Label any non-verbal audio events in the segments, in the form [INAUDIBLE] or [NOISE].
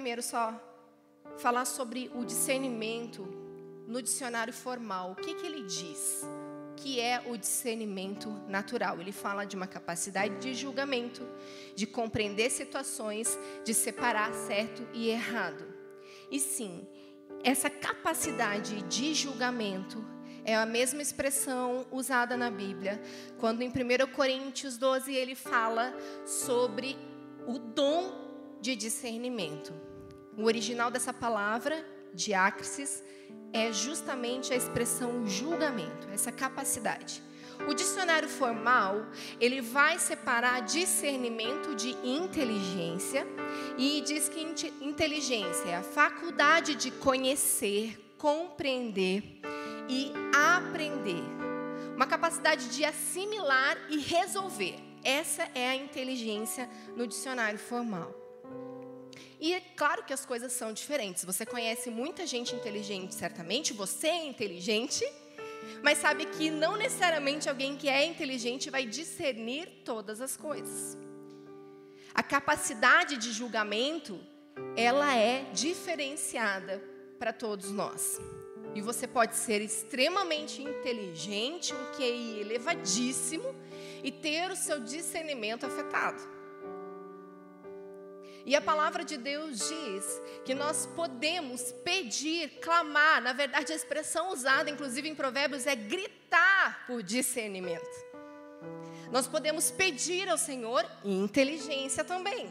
primeiro só falar sobre o discernimento no dicionário formal. O que, que ele diz? Que é o discernimento natural. Ele fala de uma capacidade de julgamento, de compreender situações, de separar certo e errado. E sim, essa capacidade de julgamento é a mesma expressão usada na Bíblia, quando em 1 Coríntios 12 ele fala sobre o dom de discernimento. O original dessa palavra, diácrisis, é justamente a expressão julgamento, essa capacidade. O dicionário formal, ele vai separar discernimento de inteligência e diz que inteligência é a faculdade de conhecer, compreender e aprender. Uma capacidade de assimilar e resolver. Essa é a inteligência no dicionário formal. E é claro que as coisas são diferentes. Você conhece muita gente inteligente, certamente, você é inteligente, mas sabe que não necessariamente alguém que é inteligente vai discernir todas as coisas. A capacidade de julgamento, ela é diferenciada para todos nós. E você pode ser extremamente inteligente, um QI elevadíssimo e ter o seu discernimento afetado. E a palavra de Deus diz que nós podemos pedir, clamar, na verdade a expressão usada inclusive em Provérbios é gritar por discernimento. Nós podemos pedir ao Senhor inteligência também,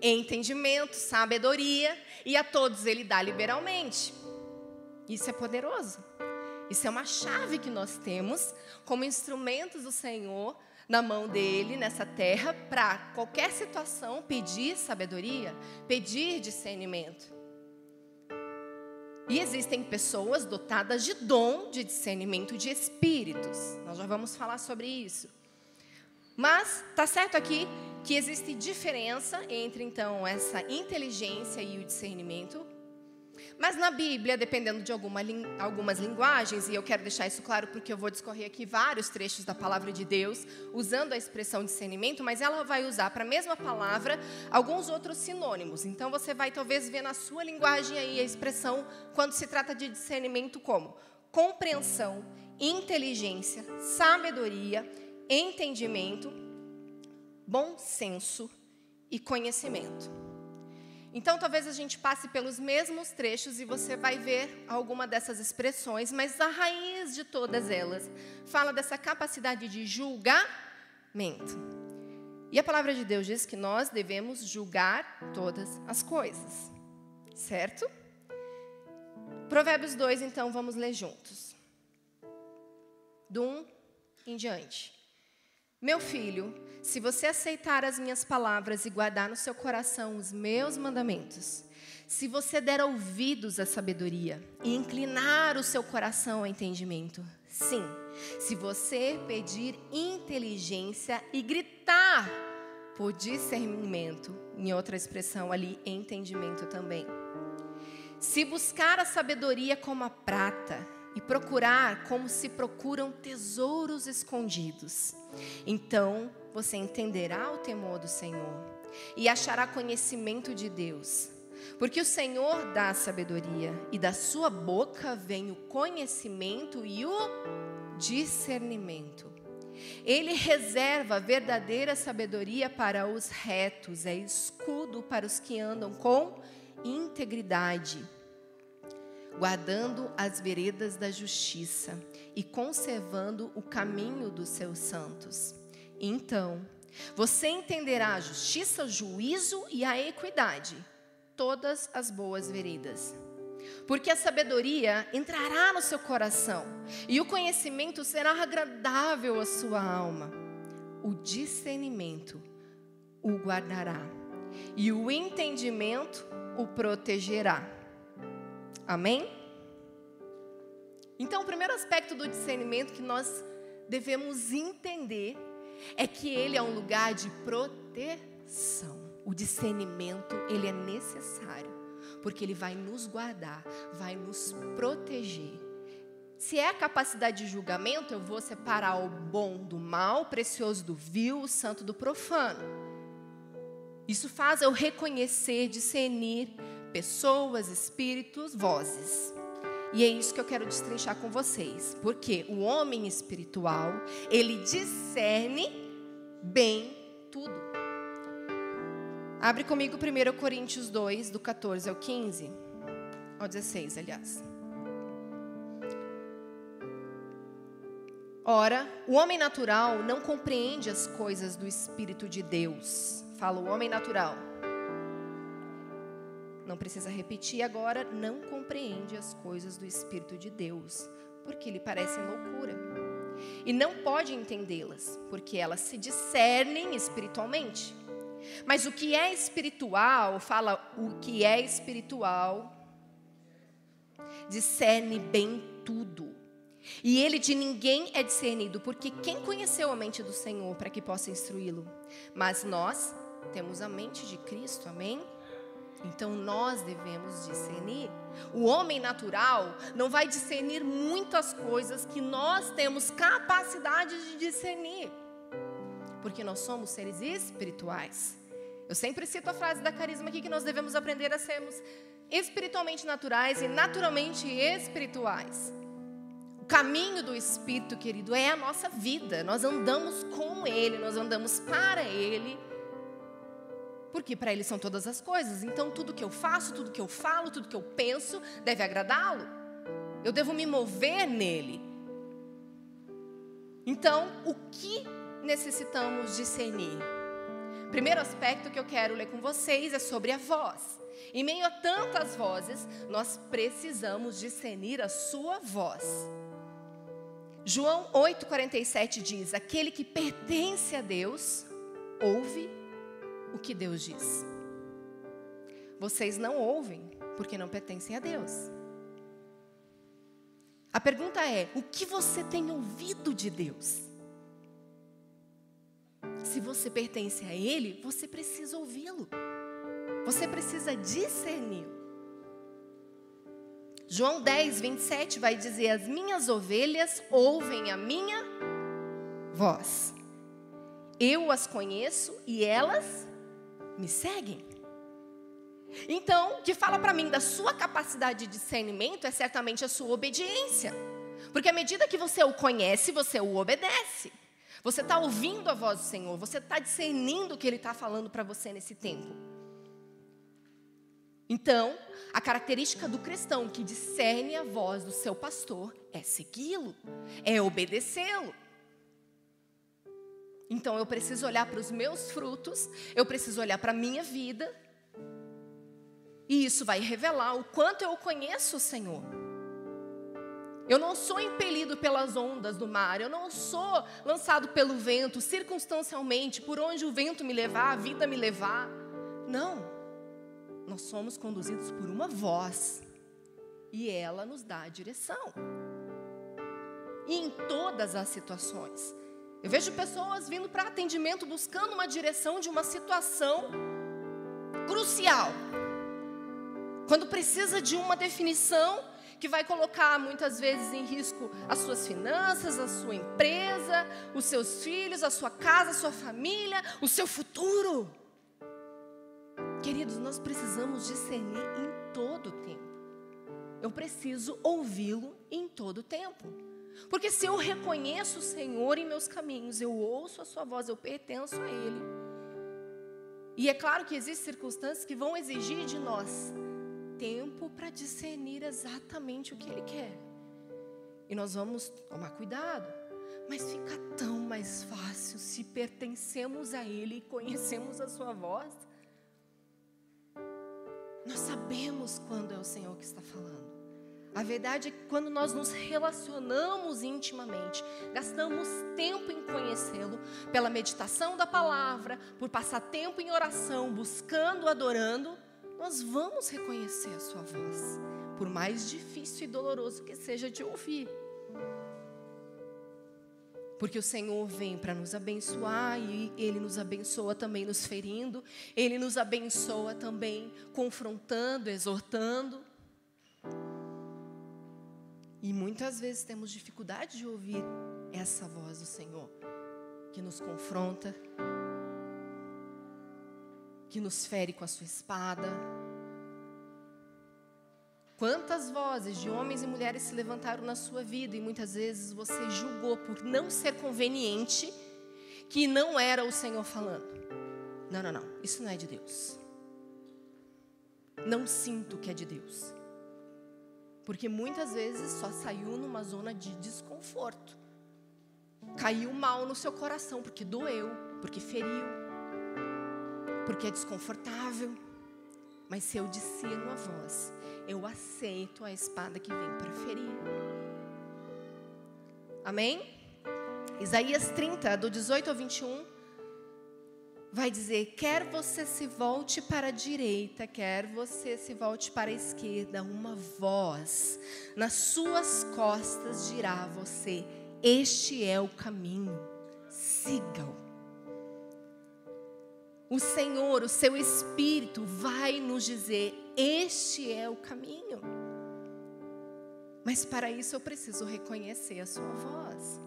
entendimento, sabedoria, e a todos Ele dá liberalmente. Isso é poderoso. Isso é uma chave que nós temos como instrumentos do Senhor na mão dele nessa terra para qualquer situação pedir sabedoria, pedir discernimento. E existem pessoas dotadas de dom de discernimento de espíritos. Nós já vamos falar sobre isso. Mas tá certo aqui que existe diferença entre então essa inteligência e o discernimento. Mas na Bíblia, dependendo de alguma, algumas linguagens, e eu quero deixar isso claro porque eu vou discorrer aqui vários trechos da palavra de Deus, usando a expressão discernimento, mas ela vai usar para a mesma palavra alguns outros sinônimos. Então você vai talvez ver na sua linguagem aí a expressão quando se trata de discernimento como compreensão, inteligência, sabedoria, entendimento, bom senso e conhecimento. Então, talvez a gente passe pelos mesmos trechos e você vai ver alguma dessas expressões, mas a raiz de todas elas fala dessa capacidade de julgamento. E a palavra de Deus diz que nós devemos julgar todas as coisas, certo? Provérbios 2, então, vamos ler juntos. Do 1 em diante. Meu filho, se você aceitar as minhas palavras e guardar no seu coração os meus mandamentos, se você der ouvidos à sabedoria e inclinar o seu coração ao entendimento, sim, se você pedir inteligência e gritar por discernimento, em outra expressão ali, entendimento também. Se buscar a sabedoria como a prata e procurar como se procuram tesouros escondidos, então você entenderá o temor do Senhor e achará conhecimento de Deus. Porque o Senhor dá sabedoria e da sua boca vem o conhecimento e o discernimento. Ele reserva verdadeira sabedoria para os retos, é escudo para os que andam com integridade, guardando as veredas da justiça e conservando o caminho dos seus santos. Então, você entenderá a justiça, o juízo e a equidade, todas as boas veredas. Porque a sabedoria entrará no seu coração e o conhecimento será agradável à sua alma. O discernimento o guardará e o entendimento o protegerá. Amém? Então, o primeiro aspecto do discernimento que nós devemos entender é que ele é um lugar de proteção. O discernimento, ele é necessário, porque ele vai nos guardar, vai nos proteger. Se é a capacidade de julgamento, eu vou separar o bom do mal, o precioso do vil, o santo do profano. Isso faz eu reconhecer, discernir pessoas, espíritos, vozes. E é isso que eu quero destrinchar com vocês, porque o homem espiritual, ele discerne bem tudo. Abre comigo 1 Coríntios 2, do 14 ao 15, ao 16, aliás. Ora, o homem natural não compreende as coisas do Espírito de Deus. Fala o homem natural. Não precisa repetir agora, não compreende as coisas do Espírito de Deus, porque lhe parecem loucura. E não pode entendê-las, porque elas se discernem espiritualmente. Mas o que é espiritual, fala o que é espiritual, discerne bem tudo e ele de ninguém é discernido, porque quem conheceu a mente do Senhor para que possa instruí-lo? Mas nós temos a mente de Cristo, amém? Então nós devemos discernir. O homem natural não vai discernir muitas coisas que nós temos capacidade de discernir, porque nós somos seres espirituais. Eu sempre cito a frase da carisma aqui que nós devemos aprender a sermos espiritualmente naturais e naturalmente espirituais caminho do Espírito, querido, é a nossa vida. Nós andamos com Ele, nós andamos para Ele. Porque para Ele são todas as coisas. Então, tudo que eu faço, tudo que eu falo, tudo que eu penso deve agradá-lo. Eu devo me mover nele. Então, o que necessitamos discernir? Primeiro aspecto que eu quero ler com vocês é sobre a voz. Em meio a tantas vozes, nós precisamos discernir a sua voz. João 8,47 diz: Aquele que pertence a Deus, ouve o que Deus diz. Vocês não ouvem porque não pertencem a Deus. A pergunta é: o que você tem ouvido de Deus? Se você pertence a Ele, você precisa ouvi-lo. Você precisa discerni-lo. João 10, 27 vai dizer: As minhas ovelhas ouvem a minha voz. Eu as conheço e elas me seguem. Então, o que fala para mim da sua capacidade de discernimento é certamente a sua obediência. Porque à medida que você o conhece, você o obedece. Você está ouvindo a voz do Senhor, você está discernindo o que Ele está falando para você nesse tempo. Então, a característica do cristão que discerne a voz do seu pastor é segui-lo, é obedecê-lo. Então eu preciso olhar para os meus frutos, eu preciso olhar para a minha vida, e isso vai revelar o quanto eu conheço o Senhor. Eu não sou impelido pelas ondas do mar, eu não sou lançado pelo vento, circunstancialmente, por onde o vento me levar, a vida me levar. Não nós somos conduzidos por uma voz e ela nos dá a direção. E em todas as situações. Eu vejo pessoas vindo para atendimento buscando uma direção de uma situação crucial. Quando precisa de uma definição que vai colocar muitas vezes em risco as suas finanças, a sua empresa, os seus filhos, a sua casa, a sua família, o seu futuro. Queridos, nós precisamos discernir em todo o tempo. Eu preciso ouvi-lo em todo o tempo. Porque se eu reconheço o Senhor em meus caminhos, eu ouço a sua voz, eu pertenço a Ele. E é claro que existem circunstâncias que vão exigir de nós tempo para discernir exatamente o que Ele quer. E nós vamos tomar cuidado. Mas fica tão mais fácil se pertencemos a Ele e conhecemos a Sua voz. Nós sabemos quando é o Senhor que está falando. A verdade é que quando nós nos relacionamos intimamente, gastamos tempo em conhecê-lo, pela meditação da palavra, por passar tempo em oração, buscando, adorando, nós vamos reconhecer a sua voz, por mais difícil e doloroso que seja de ouvir. Porque o Senhor vem para nos abençoar e Ele nos abençoa também nos ferindo, Ele nos abençoa também confrontando, exortando. E muitas vezes temos dificuldade de ouvir essa voz do Senhor, que nos confronta, que nos fere com a sua espada. Quantas vozes de homens e mulheres se levantaram na sua vida e muitas vezes você julgou por não ser conveniente que não era o Senhor falando. Não, não, não, isso não é de Deus. Não sinto que é de Deus. Porque muitas vezes só saiu numa zona de desconforto. Caiu mal no seu coração porque doeu, porque feriu, porque é desconfortável. Mas se eu discerno a voz, eu aceito a espada que vem para ferir. Amém? Isaías 30, do 18 ao 21, vai dizer: quer você se volte para a direita, quer você se volte para a esquerda, uma voz nas suas costas dirá a você: este é o caminho, siga-o. O Senhor, o seu Espírito, vai nos dizer: este é o caminho. Mas para isso eu preciso reconhecer a sua voz.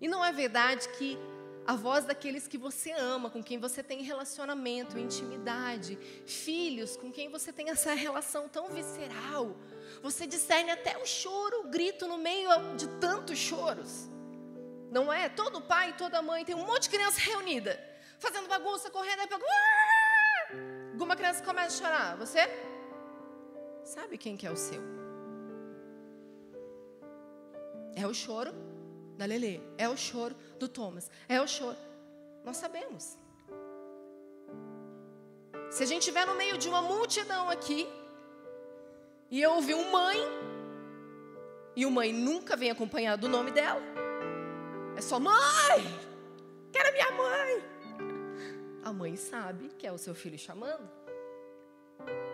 E não é verdade que a voz daqueles que você ama, com quem você tem relacionamento, intimidade, filhos, com quem você tem essa relação tão visceral, você discerne até o choro, o grito no meio de tantos choros. Não é? Todo pai, toda mãe tem um monte de criança reunida, fazendo bagunça, correndo, aí pega. Alguma criança começa a chorar. Você sabe quem que é o seu? É o choro da Lelê, é o choro do Thomas, é o choro. Nós sabemos. Se a gente estiver no meio de uma multidão aqui, e eu ouvi um mãe, e o mãe nunca vem acompanhado do nome dela, é só mãe, quero minha mãe. A mãe sabe que é o seu filho chamando,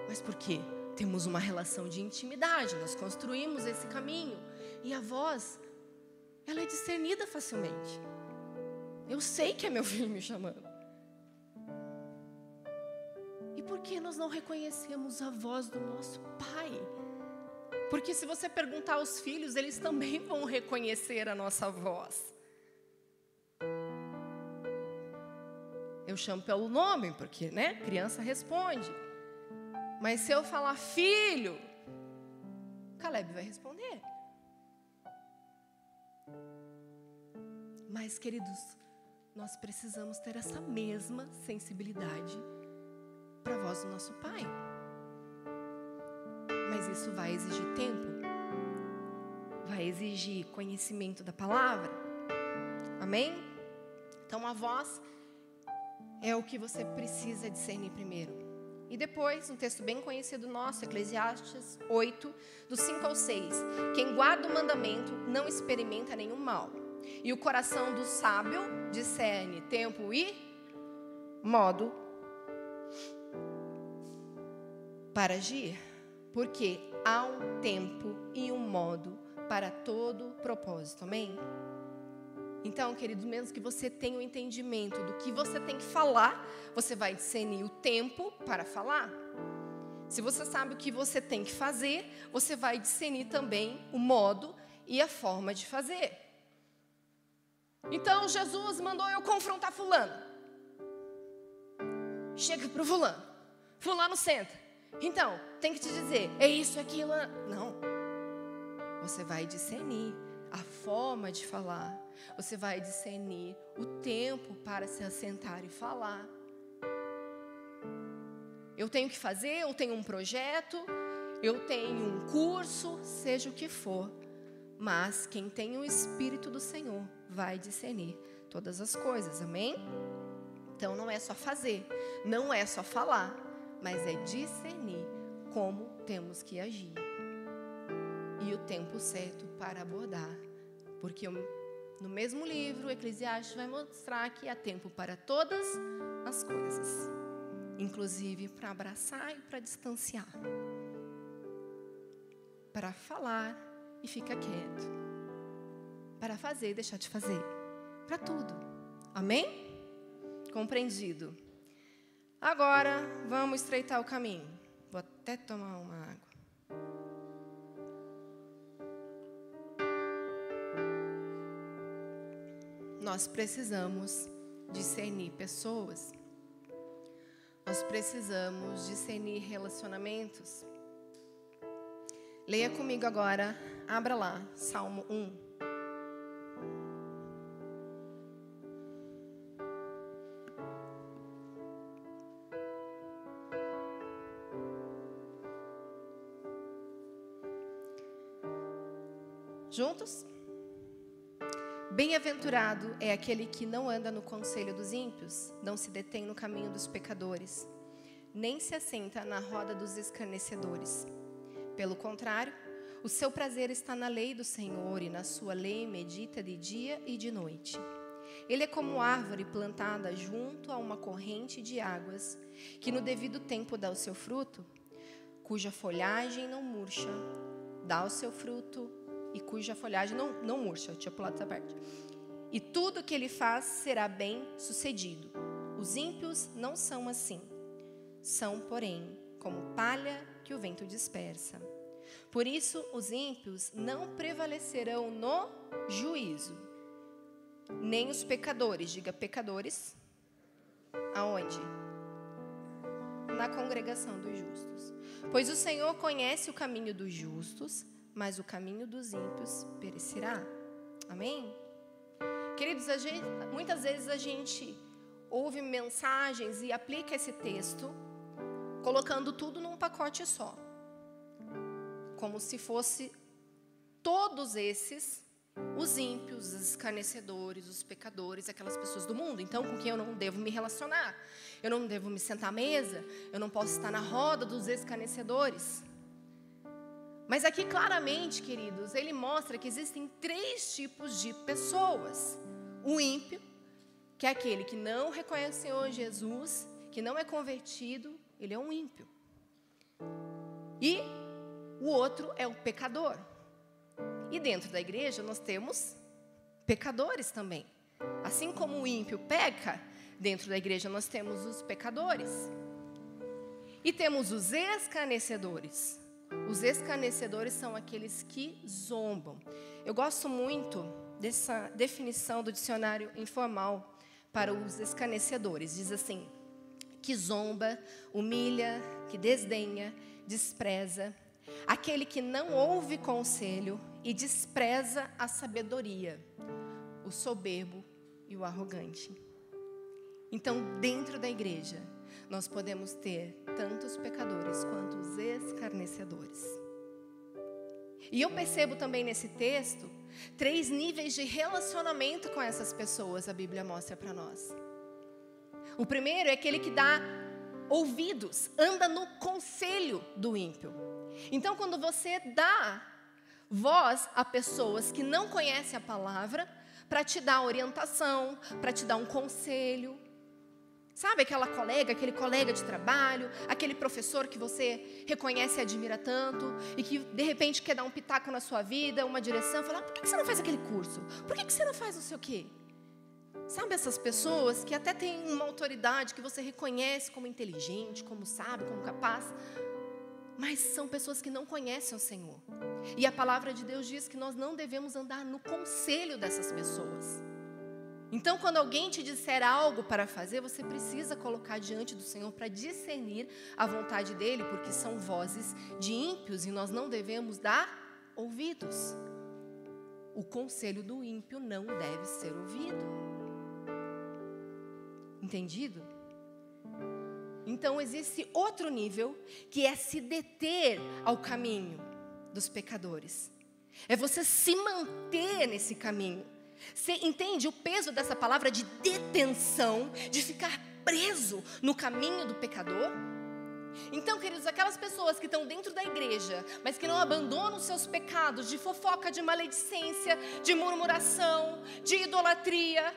mas por quê? Temos uma relação de intimidade, nós construímos esse caminho, e a voz, ela é discernida facilmente. Eu sei que é meu filho me chamando por que nós não reconhecemos a voz do nosso Pai? Porque se você perguntar aos filhos, eles também vão reconhecer a nossa voz. Eu chamo pelo nome, porque, né, criança responde. Mas se eu falar filho, Caleb vai responder. Mas, queridos, nós precisamos ter essa mesma sensibilidade para a voz do nosso Pai. Mas isso vai exigir tempo, vai exigir conhecimento da palavra. Amém? Então a voz é o que você precisa discernir primeiro. E depois, um texto bem conhecido nosso, Eclesiastes 8, do 5 ao 6. Quem guarda o mandamento não experimenta nenhum mal. E o coração do sábio discerne tempo e modo para agir, porque há um tempo e um modo para todo propósito, amém? Então, querido, mesmo que você tenha o um entendimento do que você tem que falar, você vai discernir o tempo para falar. Se você sabe o que você tem que fazer, você vai discernir também o modo e a forma de fazer. Então, Jesus mandou eu confrontar Fulano. Chega para o Fulano. Fulano senta. Então, tem que te dizer, é isso, aquilo. Não. Você vai discernir a forma de falar. Você vai discernir o tempo para se assentar e falar. Eu tenho que fazer, eu tenho um projeto, eu tenho um curso, seja o que for. Mas quem tem o Espírito do Senhor vai discernir todas as coisas, amém? Então não é só fazer, não é só falar, mas é discernir como temos que agir e o tempo certo para abordar. Porque no mesmo livro, Eclesiastes vai mostrar que há tempo para todas as coisas, inclusive para abraçar e para distanciar, para falar e ficar quieto, para fazer e deixar de fazer, para tudo. Amém? Compreendido. Agora vamos estreitar o caminho. Vou até tomar uma água. Nós precisamos discernir pessoas nós precisamos discernir relacionamentos. Leia comigo agora, abra lá, Salmo 1. Bem-aventurado é aquele que não anda no conselho dos ímpios, não se detém no caminho dos pecadores, nem se assenta na roda dos escarnecedores. Pelo contrário, o seu prazer está na lei do Senhor e na sua lei medita de dia e de noite. Ele é como árvore plantada junto a uma corrente de águas, que no devido tempo dá o seu fruto, cuja folhagem não murcha, dá o seu fruto e cuja folhagem não, não murcha. Eu tinha pulado essa parte. E tudo que ele faz será bem sucedido. Os ímpios não são assim. São, porém, como palha que o vento dispersa. Por isso, os ímpios não prevalecerão no juízo, nem os pecadores, diga pecadores, aonde? Na congregação dos justos. Pois o Senhor conhece o caminho dos justos, mas o caminho dos ímpios perecerá. Amém? Queridos, gente, muitas vezes a gente ouve mensagens e aplica esse texto colocando tudo num pacote só. Como se fosse todos esses os ímpios, os escarnecedores, os pecadores, aquelas pessoas do mundo. Então, com quem eu não devo me relacionar? Eu não devo me sentar à mesa? Eu não posso estar na roda dos escarnecedores? Mas aqui claramente, queridos, ele mostra que existem três tipos de pessoas: o ímpio, que é aquele que não reconhece o Senhor Jesus, que não é convertido, ele é um ímpio. E o outro é o pecador. E dentro da igreja nós temos pecadores também. Assim como o ímpio peca, dentro da igreja nós temos os pecadores. E temos os escarnecedores. Os escarnecedores são aqueles que zombam. Eu gosto muito dessa definição do dicionário informal para os escarnecedores. Diz assim: que zomba, humilha, que desdenha, despreza, aquele que não ouve conselho e despreza a sabedoria, o soberbo e o arrogante. Então, dentro da igreja, nós podemos ter tanto os pecadores quanto os escarnecedores. E eu percebo também nesse texto três níveis de relacionamento com essas pessoas, a Bíblia mostra para nós. O primeiro é aquele que dá ouvidos, anda no conselho do ímpio. Então, quando você dá voz a pessoas que não conhecem a palavra, para te dar orientação, para te dar um conselho, Sabe aquela colega, aquele colega de trabalho, aquele professor que você reconhece e admira tanto e que de repente quer dar um pitaco na sua vida, uma direção, falar: por que você não faz aquele curso? Por que você não faz não sei o quê? Sabe essas pessoas que até têm uma autoridade que você reconhece como inteligente, como sábio, como capaz, mas são pessoas que não conhecem o Senhor. E a palavra de Deus diz que nós não devemos andar no conselho dessas pessoas. Então, quando alguém te disser algo para fazer, você precisa colocar diante do Senhor para discernir a vontade dele, porque são vozes de ímpios e nós não devemos dar ouvidos. O conselho do ímpio não deve ser ouvido. Entendido? Então existe outro nível que é se deter ao caminho dos pecadores. É você se manter nesse caminho. Você entende o peso dessa palavra de detenção, de ficar preso no caminho do pecador? Então, queridos, aquelas pessoas que estão dentro da igreja, mas que não abandonam seus pecados de fofoca, de maledicência, de murmuração, de idolatria,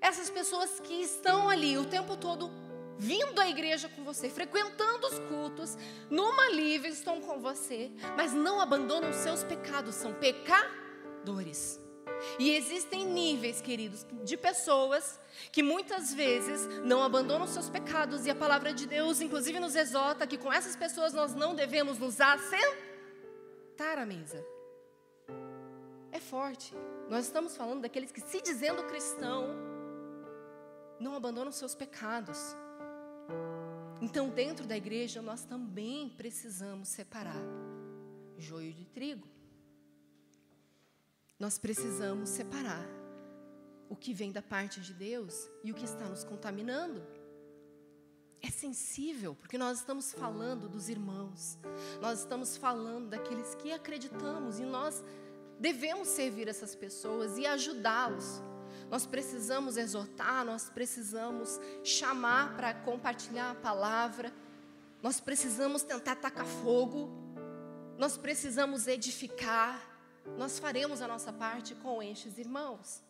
essas pessoas que estão ali o tempo todo vindo à igreja com você, frequentando os cultos, numa livre estão com você, mas não abandonam os seus pecados, são pecadores. E existem níveis, queridos, de pessoas que muitas vezes não abandonam seus pecados, e a palavra de Deus, inclusive, nos exorta que com essas pessoas nós não devemos nos assentar à mesa. É forte. Nós estamos falando daqueles que, se dizendo cristão, não abandonam seus pecados. Então, dentro da igreja, nós também precisamos separar joio de trigo. Nós precisamos separar o que vem da parte de Deus e o que está nos contaminando. É sensível, porque nós estamos falando dos irmãos, nós estamos falando daqueles que acreditamos e nós devemos servir essas pessoas e ajudá-los. Nós precisamos exortar, nós precisamos chamar para compartilhar a palavra, nós precisamos tentar tacar fogo, nós precisamos edificar, nós faremos a nossa parte com estes irmãos.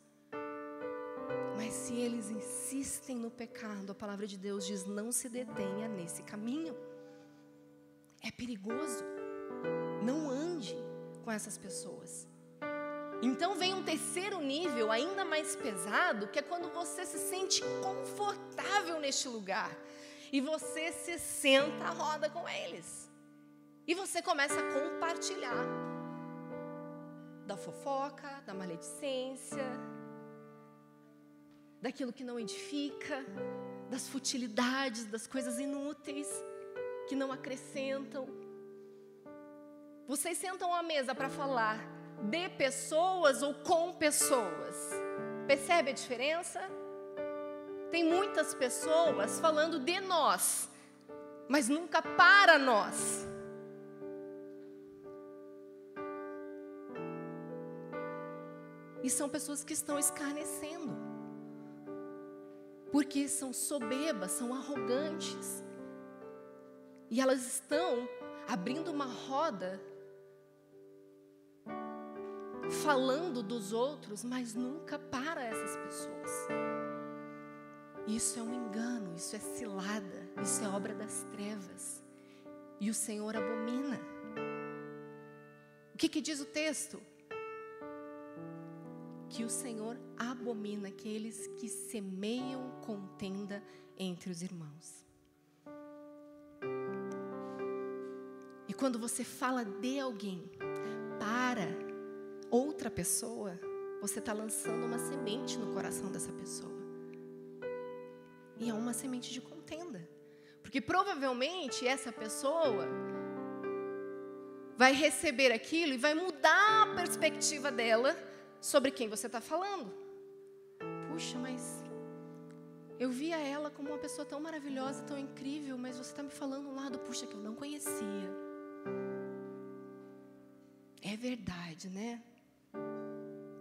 Mas se eles insistem no pecado, a palavra de Deus diz: não se detenha nesse caminho. É perigoso. Não ande com essas pessoas. Então vem um terceiro nível ainda mais pesado, que é quando você se sente confortável neste lugar e você se senta à roda com eles. E você começa a compartilhar da fofoca, da maledicência, daquilo que não edifica, das futilidades, das coisas inúteis que não acrescentam. Vocês sentam à mesa para falar de pessoas ou com pessoas. Percebe a diferença? Tem muitas pessoas falando de nós, mas nunca para nós. E são pessoas que estão escarnecendo, porque são soberbas, são arrogantes, e elas estão abrindo uma roda falando dos outros, mas nunca para essas pessoas. Isso é um engano, isso é cilada, isso é obra das trevas. E o Senhor abomina. O que, que diz o texto? Que o Senhor abomina aqueles que semeiam contenda entre os irmãos. E quando você fala de alguém, para outra pessoa, você está lançando uma semente no coração dessa pessoa. E é uma semente de contenda. Porque provavelmente essa pessoa vai receber aquilo e vai mudar a perspectiva dela sobre quem você está falando. Puxa, mas eu via ela como uma pessoa tão maravilhosa, tão incrível, mas você está me falando um lado, puxa, que eu não conhecia. É verdade, né?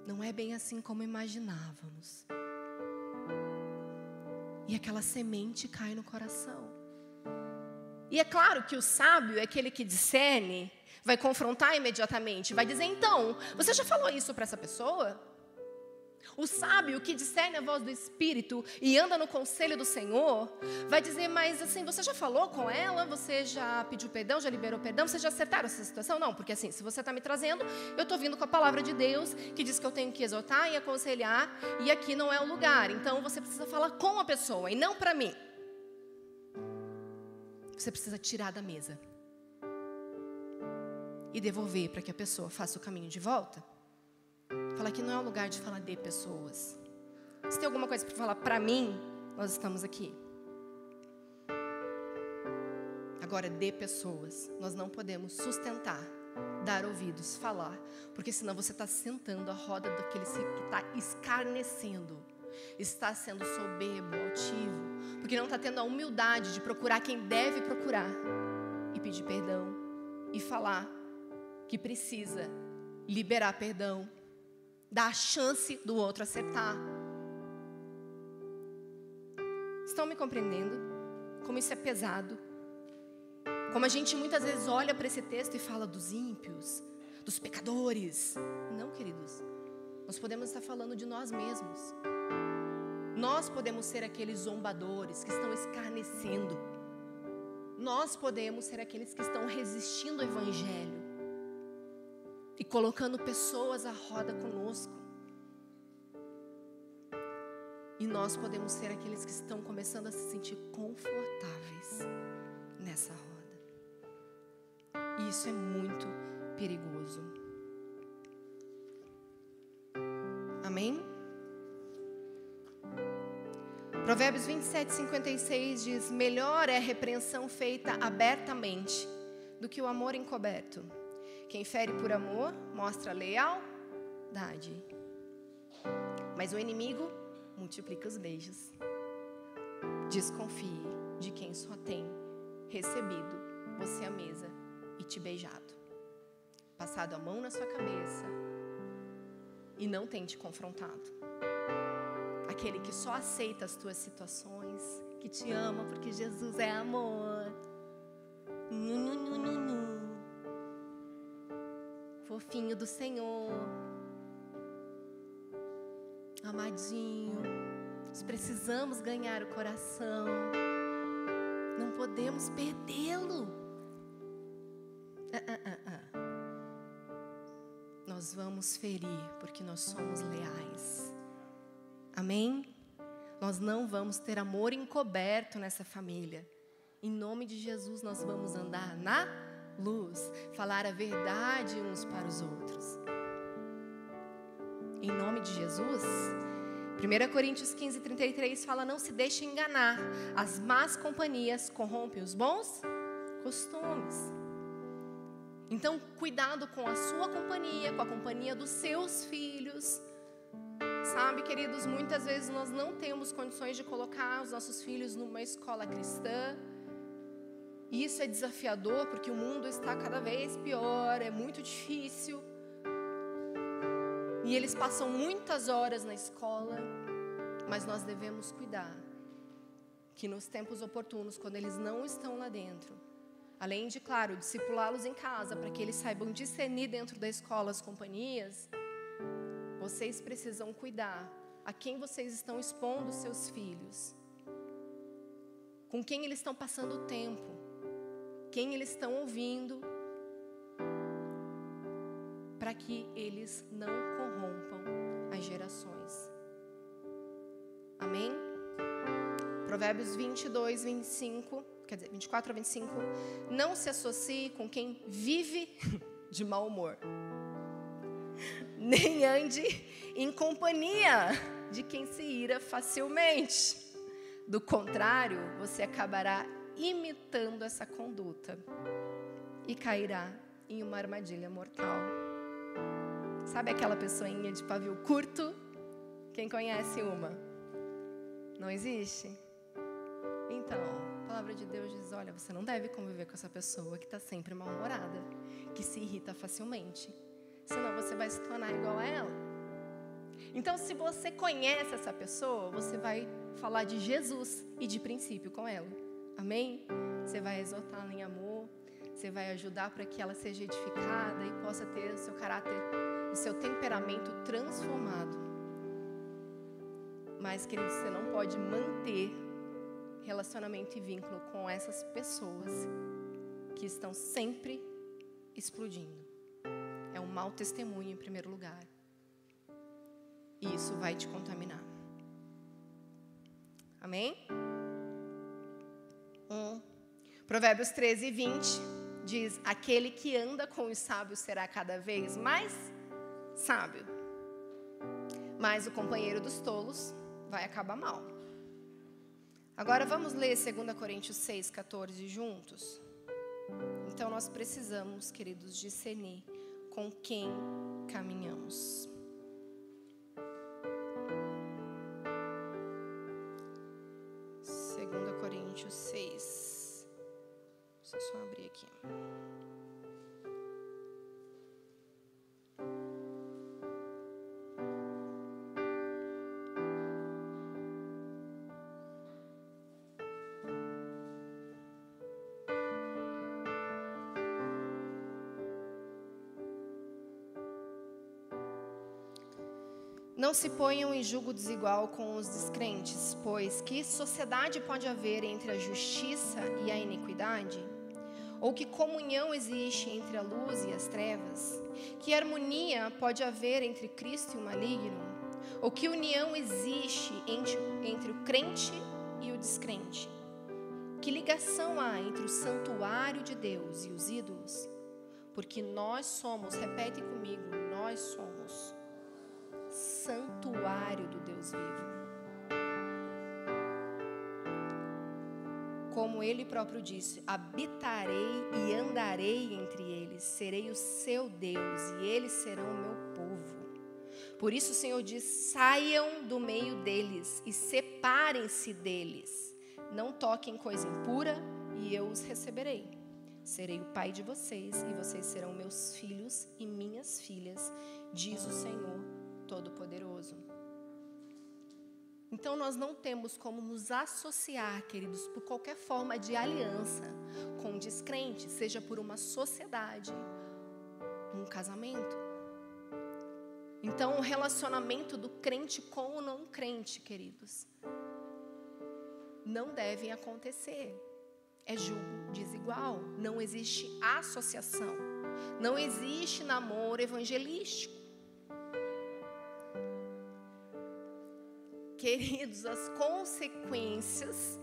não é bem assim como imaginávamos. E aquela semente cai no coração. E é claro que o sábio é aquele que discerne, vai confrontar imediatamente, vai dizer: então, você já falou isso para essa pessoa? O sábio que discerne a voz do Espírito e anda no conselho do Senhor, vai dizer, mas assim, você já falou com ela? Você já pediu perdão? Já liberou perdão? Vocês já acertaram essa situação? Não, porque assim, se você está me trazendo, eu estou vindo com a palavra de Deus, que diz que eu tenho que exortar e aconselhar, e aqui não é o lugar. Então você precisa falar com a pessoa e não para mim. Você precisa tirar da mesa e devolver para que a pessoa faça o caminho de volta. Fala que não é um lugar de falar de pessoas. Se tem alguma coisa para falar para mim, nós estamos aqui. Agora, de pessoas, nós não podemos sustentar, dar ouvidos, falar, porque senão você está sentando a roda daquele que está escarnecendo, está sendo soberbo, altivo, porque não está tendo a humildade de procurar quem deve procurar e pedir perdão e falar que precisa liberar perdão dar a chance do outro acertar. Estão me compreendendo? Como isso é pesado? Como a gente muitas vezes olha para esse texto e fala dos ímpios, dos pecadores. Não, queridos. Nós podemos estar falando de nós mesmos. Nós podemos ser aqueles zombadores que estão escarnecendo. Nós podemos ser aqueles que estão resistindo ao Evangelho e colocando pessoas à roda conosco. E nós podemos ser aqueles que estão começando a se sentir confortáveis nessa roda. E isso é muito perigoso. Amém? Provérbios 27, 56 diz: Melhor é a repreensão feita abertamente do que o amor encoberto. Quem fere por amor mostra lealdade. Mas o inimigo multiplica os beijos. Desconfie de quem só tem recebido você à mesa e te beijado, passado a mão na sua cabeça e não tem te confrontado. Aquele que só aceita as tuas situações, que te ama porque Jesus é amor. Fofinho do Senhor. Amadinho. Nós precisamos ganhar o coração. Não podemos perdê-lo. Ah, ah, ah, ah. Nós vamos ferir porque nós somos leais. Amém? Nós não vamos ter amor encoberto nessa família. Em nome de Jesus, nós vamos andar na luz, falar a verdade uns para os outros. Em nome de Jesus, 1 Coríntios 15, 33 fala: Não se deixe enganar, as más companhias corrompem os bons costumes. Então, cuidado com a sua companhia, com a companhia dos seus filhos. Sabe, queridos, muitas vezes nós não temos condições de colocar os nossos filhos numa escola cristã. Isso é desafiador porque o mundo está cada vez pior, é muito difícil. E eles passam muitas horas na escola, mas nós devemos cuidar que nos tempos oportunos, quando eles não estão lá dentro, além de, claro, discipulá-los em casa, para que eles saibam discernir dentro da escola as companhias, vocês precisam cuidar a quem vocês estão expondo seus filhos, com quem eles estão passando o tempo, quem eles estão ouvindo, para que eles não corrompam as gerações. Amém? Provérbios 22, 25, quer dizer, 24 a 25. Não se associe com quem vive de mau humor, nem ande em companhia de quem se ira facilmente. Do contrário, você acabará imitando essa conduta e cairá em uma armadilha mortal. Sabe aquela pessoinha de pavio curto? Quem conhece uma? Não existe? Então, a palavra de Deus diz: olha, você não deve conviver com essa pessoa que está sempre mal-humorada, que se irrita facilmente. Senão você vai se tornar igual a ela. Então, se você conhece essa pessoa, você vai falar de Jesus e de princípio com ela. Amém? Você vai exortá-la em amor, você vai ajudar para que ela seja edificada e possa ter o seu caráter o seu temperamento transformado. Mas, querido, você não pode manter relacionamento e vínculo com essas pessoas que estão sempre explodindo. É um mau testemunho, em primeiro lugar. E isso vai te contaminar. Amém? Um. Provérbios 13, 20 diz: Aquele que anda com os sábios será cada vez mais sábio. Mas o companheiro dos tolos vai acabar mal. Agora vamos ler 2 Coríntios 6, 14 juntos? Então nós precisamos, queridos, discernir com quem caminhamos. Não se ponham em julgo desigual com os descrentes, pois que sociedade pode haver entre a justiça e a iniquidade? Ou que comunhão existe entre a luz e as trevas? Que harmonia pode haver entre Cristo e o maligno? Ou que união existe entre, entre o crente e o descrente? Que ligação há entre o santuário de Deus e os ídolos? Porque nós somos, repete comigo, nós somos santuário do Deus vivo. como ele próprio disse: habitarei e andarei entre eles, serei o seu Deus e eles serão o meu povo. Por isso o Senhor diz: saiam do meio deles e separem-se deles. Não toquem coisa impura e eu os receberei. Serei o pai de vocês e vocês serão meus filhos e minhas filhas, diz o Senhor Todo-Poderoso. Então nós não temos como nos associar, queridos, por qualquer forma de aliança com descrente, seja por uma sociedade, um casamento. Então o relacionamento do crente com o não crente, queridos, não devem acontecer. É julgo desigual, não existe associação, não existe namoro evangelístico. Queridos, as consequências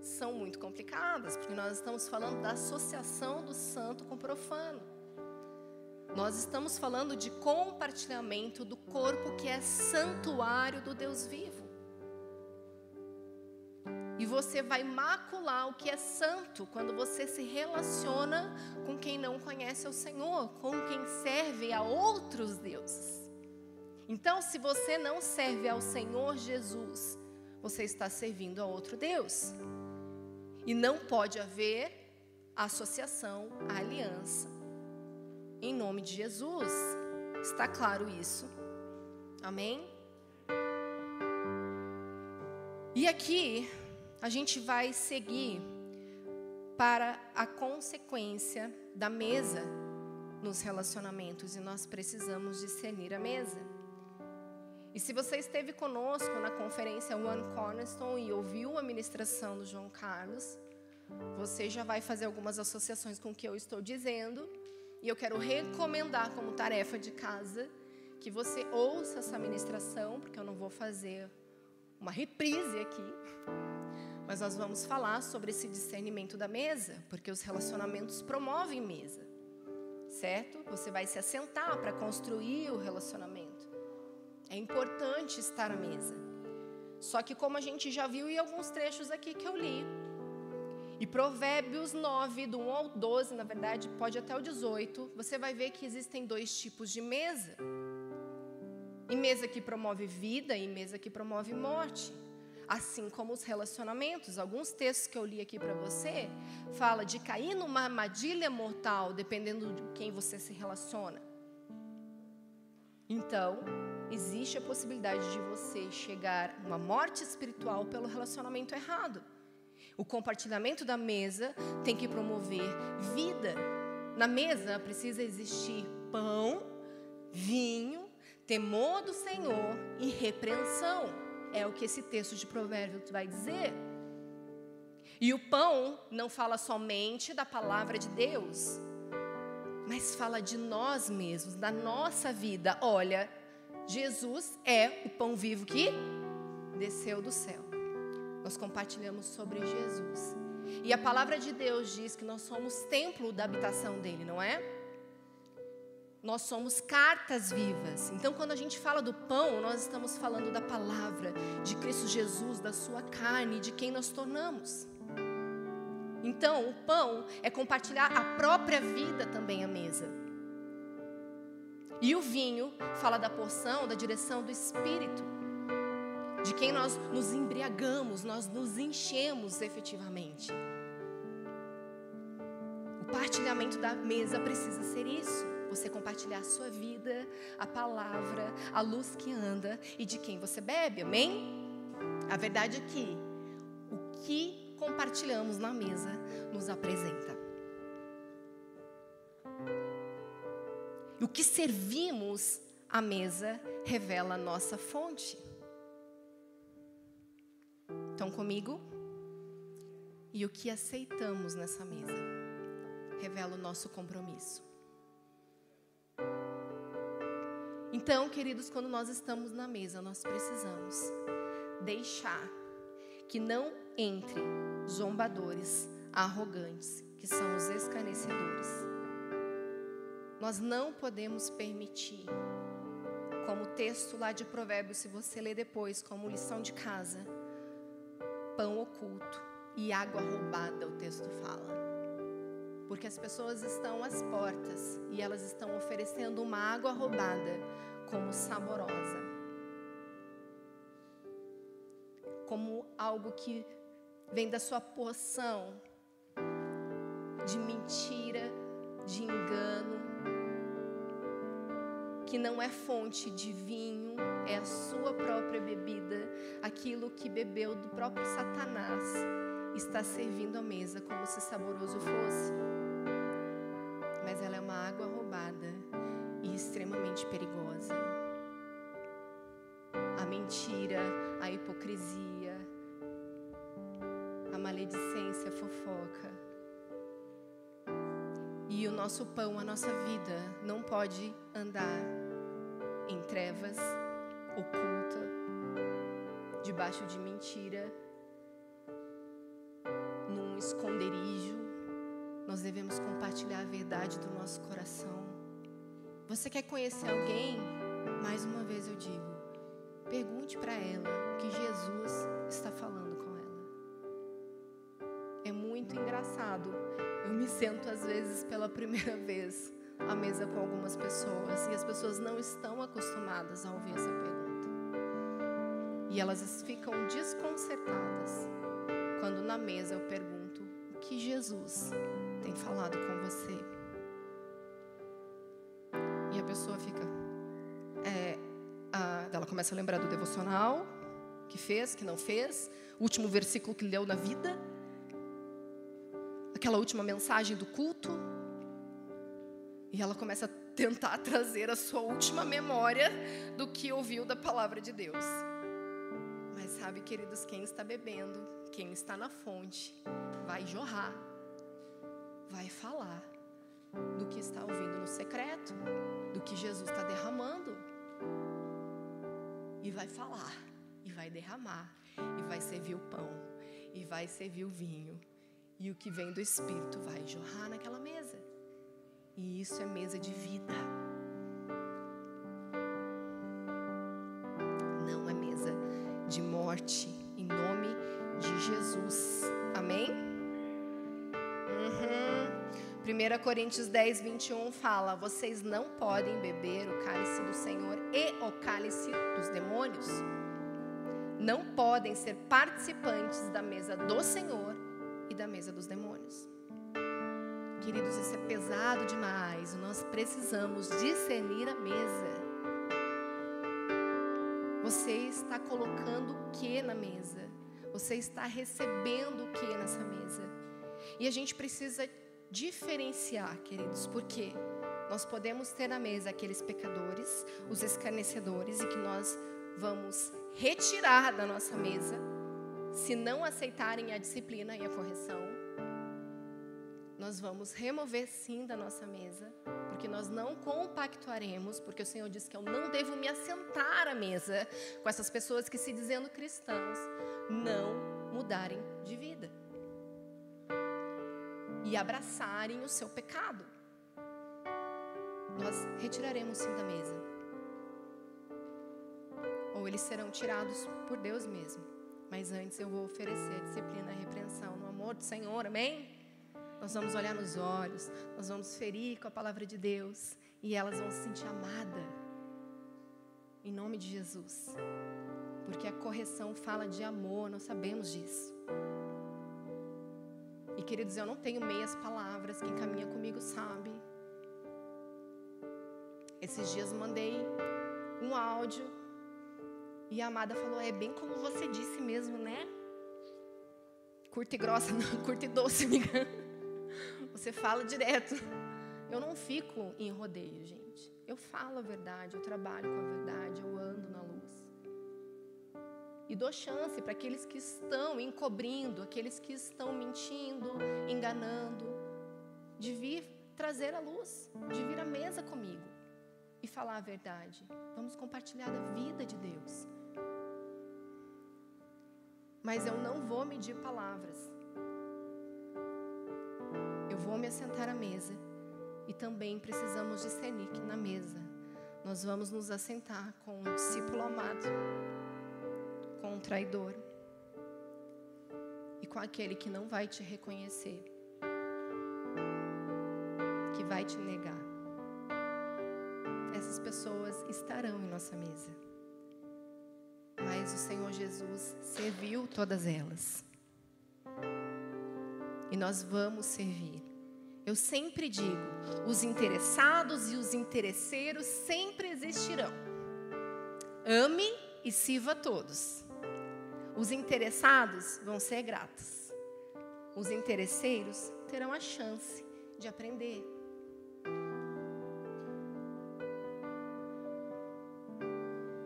são muito complicadas, porque nós estamos falando da associação do santo com o profano. Nós estamos falando de compartilhamento do corpo que é santuário do Deus vivo. E você vai macular o que é santo quando você se relaciona com quem não conhece o Senhor, com quem serve a outros deuses. Então, se você não serve ao Senhor Jesus, você está servindo a outro Deus. E não pode haver associação, aliança. Em nome de Jesus. Está claro isso? Amém? E aqui a gente vai seguir para a consequência da mesa nos relacionamentos e nós precisamos discernir a mesa. E se você esteve conosco na conferência One Cornerstone e ouviu a ministração do João Carlos, você já vai fazer algumas associações com o que eu estou dizendo. E eu quero recomendar como tarefa de casa que você ouça essa ministração, porque eu não vou fazer uma reprise aqui. Mas nós vamos falar sobre esse discernimento da mesa, porque os relacionamentos promovem mesa. Certo? Você vai se assentar para construir o relacionamento. É importante estar à mesa. Só que, como a gente já viu em alguns trechos aqui que eu li, e Provérbios 9, do 1 ao 12, na verdade, pode até o 18, você vai ver que existem dois tipos de mesa. E mesa que promove vida e mesa que promove morte. Assim como os relacionamentos. Alguns textos que eu li aqui para você fala de cair numa armadilha mortal, dependendo de quem você se relaciona. Então, existe a possibilidade de você chegar a uma morte espiritual pelo relacionamento errado. O compartilhamento da mesa tem que promover vida. Na mesa precisa existir pão, vinho, temor do Senhor e repreensão. É o que esse texto de Provérbios vai dizer. E o pão não fala somente da palavra de Deus, mas fala de nós mesmos, da nossa vida. Olha, Jesus é o pão vivo que desceu do céu. Nós compartilhamos sobre Jesus. E a palavra de Deus diz que nós somos templo da habitação dele, não é? Nós somos cartas vivas. Então, quando a gente fala do pão, nós estamos falando da palavra de Cristo Jesus, da sua carne, de quem nós tornamos. Então, o pão é compartilhar a própria vida também à mesa. E o vinho fala da porção, da direção do Espírito, de quem nós nos embriagamos, nós nos enchemos efetivamente. O partilhamento da mesa precisa ser isso. Você compartilhar a sua vida, a palavra, a luz que anda e de quem você bebe, amém? A verdade é que o que compartilhamos na mesa nos apresenta. E o que servimos à mesa revela a nossa fonte. Estão comigo? E o que aceitamos nessa mesa revela o nosso compromisso. Então, queridos, quando nós estamos na mesa, nós precisamos deixar que não entre zombadores, arrogantes, que são os escarnecedores nós não podemos permitir, como o texto lá de Provérbios, se você ler depois, como lição de casa, pão oculto e água roubada, o texto fala. Porque as pessoas estão às portas e elas estão oferecendo uma água roubada como saborosa. Como algo que vem da sua porção de mentira, de engano, que não é fonte de vinho, é a sua própria bebida, aquilo que bebeu do próprio Satanás, está servindo à mesa como se saboroso fosse. Mas ela é uma água roubada e extremamente perigosa. A mentira, a hipocrisia, a maledicência, a fofoca. E o nosso pão, a nossa vida, não pode andar em trevas, oculta, debaixo de mentira, num esconderijo. Nós devemos compartilhar a verdade do nosso coração. Você quer conhecer alguém? Mais uma vez eu digo, pergunte para ela o que Jesus está falando com ela. É muito engraçado. Eu me sento às vezes pela primeira [LAUGHS] vez à mesa com algumas pessoas e as pessoas não estão acostumadas a ouvir essa pergunta. E elas ficam desconcertadas quando na mesa eu pergunto o que Jesus tem falado com você. E a pessoa fica. É, a, ela começa a lembrar do devocional que fez, que não fez, o último versículo que leu na vida, aquela última mensagem do culto e ela começa a tentar [LAUGHS] trazer a sua última memória do que ouviu da palavra de Deus. Mas sabe, queridos, quem está bebendo, quem está na fonte, vai jorrar, vai falar do que está ouvindo no secreto, do que Jesus está derramando. E vai falar, e vai derramar, e vai servir o pão, e vai servir o vinho. E o que vem do Espírito vai jorrar naquela mesa. E isso é mesa de vida. Não é mesa de morte. Em nome de Jesus. Amém? Uhum. 1 Coríntios 10, 21 fala: Vocês não podem beber o cálice do Senhor e o cálice dos demônios. Não podem ser participantes da mesa do Senhor e da mesa dos demônios. Queridos, isso é pesado demais. Nós precisamos discernir a mesa. Você está colocando o que na mesa? Você está recebendo o que nessa mesa? E a gente precisa diferenciar, queridos, porque nós podemos ter na mesa aqueles pecadores, os escarnecedores, e que nós vamos retirar da nossa mesa se não aceitarem a disciplina e a correção nós vamos remover sim da nossa mesa, porque nós não compactuaremos, porque o Senhor disse que eu não devo me assentar à mesa com essas pessoas que, se dizendo cristãos, não mudarem de vida e abraçarem o seu pecado. Nós retiraremos sim da mesa, ou eles serão tirados por Deus mesmo. Mas antes eu vou oferecer a disciplina, a repreensão no amor do Senhor, amém? Nós vamos olhar nos olhos, nós vamos ferir com a palavra de Deus e elas vão se sentir amadas. Em nome de Jesus. Porque a correção fala de amor, nós sabemos disso. E queridos, eu não tenho meias palavras, quem caminha comigo sabe. Esses dias mandei um áudio e a amada falou: É bem como você disse mesmo, né? Curta e grossa, [LAUGHS] não, curta e doce, me engano. Você fala direto. [LAUGHS] Eu não fico em rodeio, gente. Eu falo a verdade, eu trabalho com a verdade, eu ando na luz. E dou chance para aqueles que estão encobrindo, aqueles que estão mentindo, enganando, de vir trazer a luz, de vir à mesa comigo e falar a verdade. Vamos compartilhar a vida de Deus. Mas eu não vou medir palavras vou me assentar à mesa. E também precisamos discernir que na mesa nós vamos nos assentar com um discípulo amado, com um traidor, e com aquele que não vai te reconhecer, que vai te negar. Essas pessoas estarão em nossa mesa. Mas o Senhor Jesus serviu todas elas. E nós vamos servir. Eu sempre digo: os interessados e os interesseiros sempre existirão. Ame e sirva todos. Os interessados vão ser gratos. Os interesseiros terão a chance de aprender.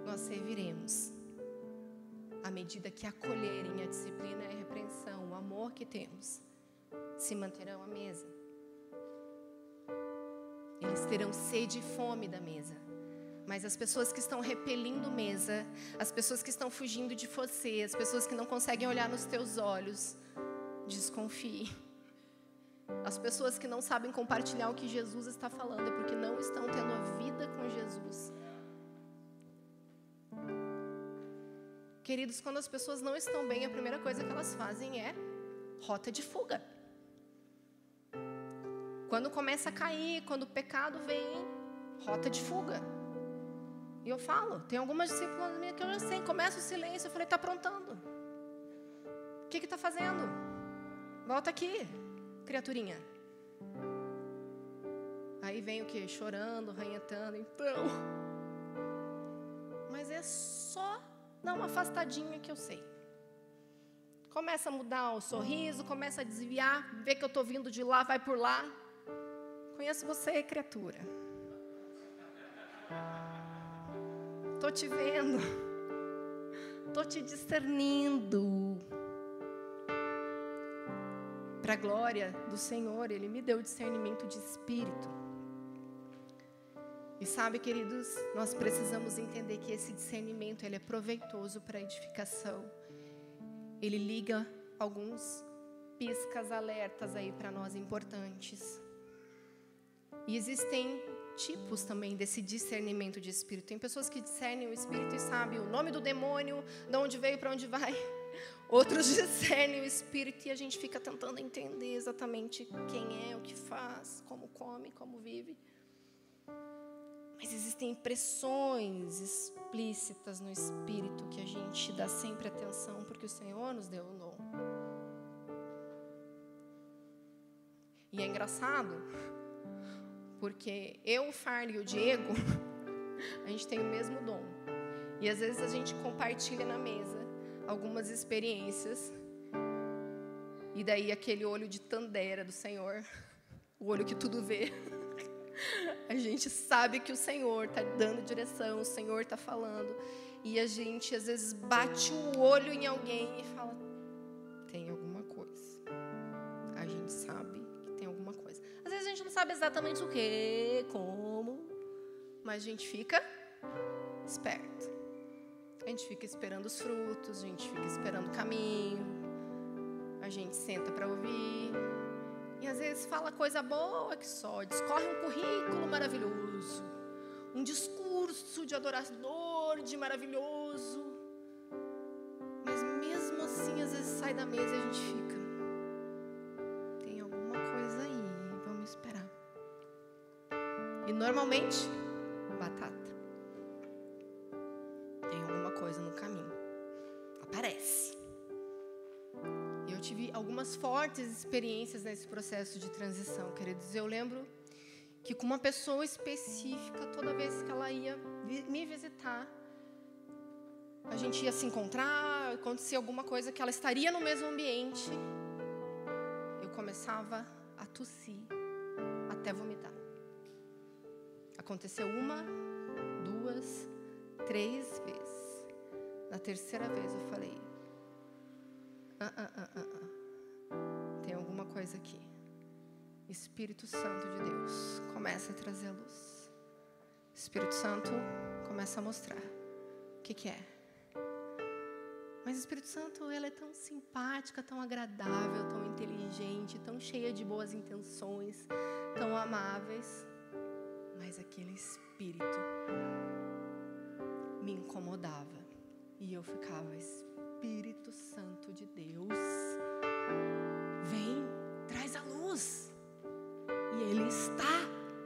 Nós serviremos à medida que acolherem a disciplina e a repreensão, o amor que temos, se manterão à mesa. Eles terão sede e fome da mesa. Mas as pessoas que estão repelindo mesa, as pessoas que estão fugindo de você, as pessoas que não conseguem olhar nos teus olhos, desconfie. As pessoas que não sabem compartilhar o que Jesus está falando é porque não estão tendo a vida com Jesus. Queridos, quando as pessoas não estão bem, a primeira coisa que elas fazem é rota de fuga. Quando começa a cair, quando o pecado vem, rota de fuga. E eu falo, tem algumas discípulas minhas que eu já sei, começa o silêncio, eu falei, está aprontando. O que está fazendo? Volta aqui, criaturinha. Aí vem o que? Chorando, ranhetando, então. Mas é só dar uma afastadinha que eu sei. Começa a mudar o sorriso, começa a desviar, vê que eu estou vindo de lá, vai por lá. Conheço você, criatura. Estou te vendo. Estou te discernindo. Para a glória do Senhor, Ele me deu discernimento de espírito. E sabe, queridos, nós precisamos entender que esse discernimento ele é proveitoso para a edificação. Ele liga alguns piscas alertas aí para nós importantes. E existem tipos também desse discernimento de espírito. Tem pessoas que discernem o espírito e sabem o nome do demônio, de onde veio, para onde vai. [LAUGHS] Outros discernem o espírito e a gente fica tentando entender exatamente quem é, o que faz, como come, como vive. Mas existem impressões explícitas no espírito que a gente dá sempre atenção porque o Senhor nos deu o dom. E é engraçado porque eu, o Farley e o Diego, [LAUGHS] a gente tem o mesmo dom. E às vezes a gente compartilha na mesa algumas experiências. E daí aquele olho de tandera do Senhor, [LAUGHS] o olho que tudo vê. [LAUGHS] A gente sabe que o Senhor está dando direção, o Senhor está falando. E a gente às vezes bate o olho em alguém e fala: tem alguma vezes a gente não sabe exatamente o que, como, mas a gente fica esperto. A gente fica esperando os frutos, a gente fica esperando o caminho, a gente senta para ouvir. E às vezes fala coisa boa que só, discorre um currículo maravilhoso, um discurso de adorador, de maravilhoso. Mas mesmo assim, às vezes sai da mesa e a gente fica. Normalmente, batata. Tem alguma coisa no caminho. Aparece. Eu tive algumas fortes experiências nesse processo de transição, queridos. Eu lembro que com uma pessoa específica, toda vez que ela ia me visitar, a gente ia se encontrar, acontecia alguma coisa que ela estaria no mesmo ambiente, eu começava a tossir até vomitar. Aconteceu uma, duas, três vezes. Na terceira vez eu falei: ah, ah, ah, ah, ah. tem alguma coisa aqui. Espírito Santo de Deus começa a trazer a luz. Espírito Santo começa a mostrar o que, que é. Mas Espírito Santo, ela é tão simpática, tão agradável, tão inteligente, tão cheia de boas intenções, tão amáveis mas aquele espírito me incomodava. E eu ficava, Espírito Santo de Deus, Vem, traz a luz. E Ele está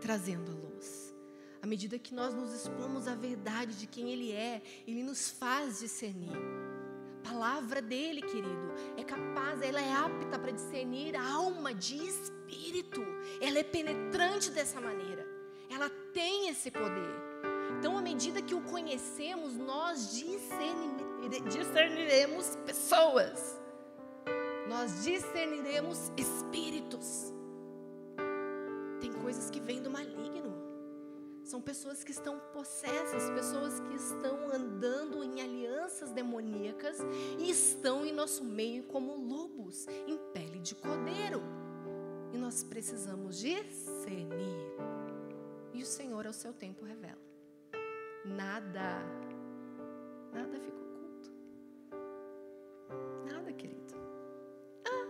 trazendo a luz. À medida que nós nos expomos à verdade de quem Ele é, Ele nos faz discernir. A palavra dele, querido, é capaz, ela é apta para discernir a alma de espírito. Ela é penetrante dessa maneira. Ela tem esse poder. Então, à medida que o conhecemos, nós discerniremos pessoas. Nós discerniremos espíritos. Tem coisas que vêm do maligno. São pessoas que estão possessas, pessoas que estão andando em alianças demoníacas e estão em nosso meio como lobos em pele de cordeiro. E nós precisamos discernir. E o Senhor, ao seu tempo, revela. Nada, nada fica oculto. Nada, querido. Ah.